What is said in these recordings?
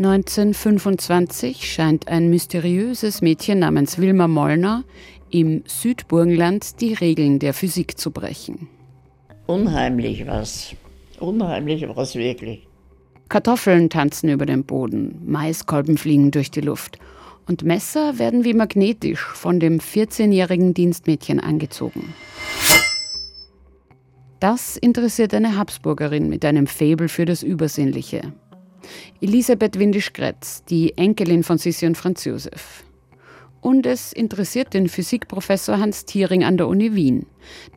1925 scheint ein mysteriöses Mädchen namens Wilma Mollner im Südburgenland die Regeln der Physik zu brechen. Unheimlich was. Unheimlich was wirklich. Kartoffeln tanzen über dem Boden, Maiskolben fliegen durch die Luft und Messer werden wie magnetisch von dem 14-jährigen Dienstmädchen angezogen. Das interessiert eine Habsburgerin mit einem Faible für das Übersinnliche. Elisabeth Windisch-Gretz, die Enkelin von Sissi und Franz Josef. Und es interessiert den Physikprofessor Hans Thiering an der Uni Wien,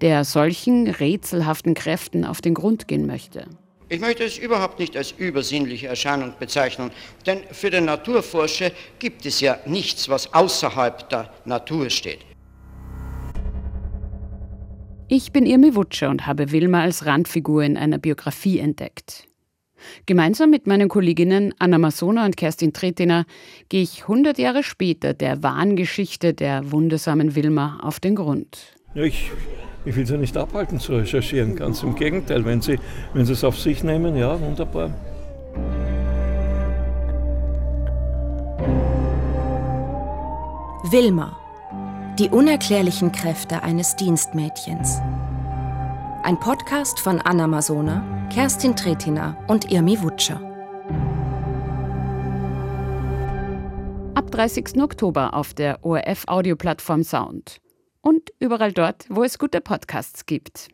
der solchen rätselhaften Kräften auf den Grund gehen möchte. Ich möchte es überhaupt nicht als übersinnliche Erscheinung bezeichnen, denn für den Naturforscher gibt es ja nichts, was außerhalb der Natur steht. Ich bin Irmi Wutscher und habe Wilma als Randfigur in einer Biografie entdeckt. Gemeinsam mit meinen Kolleginnen Anna Masona und Kerstin Tretiner gehe ich 100 Jahre später der wahren Geschichte der wundersamen Wilma auf den Grund. Ja, ich, ich will Sie nicht abhalten zu recherchieren, ganz im Gegenteil. Wenn Sie, wenn Sie es auf sich nehmen, ja, wunderbar. Wilma. Die unerklärlichen Kräfte eines Dienstmädchens. Ein Podcast von Anna Masona, Kerstin Tretina und Irmi Wutscher. Ab 30. Oktober auf der ORF-Audioplattform Sound. Und überall dort, wo es gute Podcasts gibt.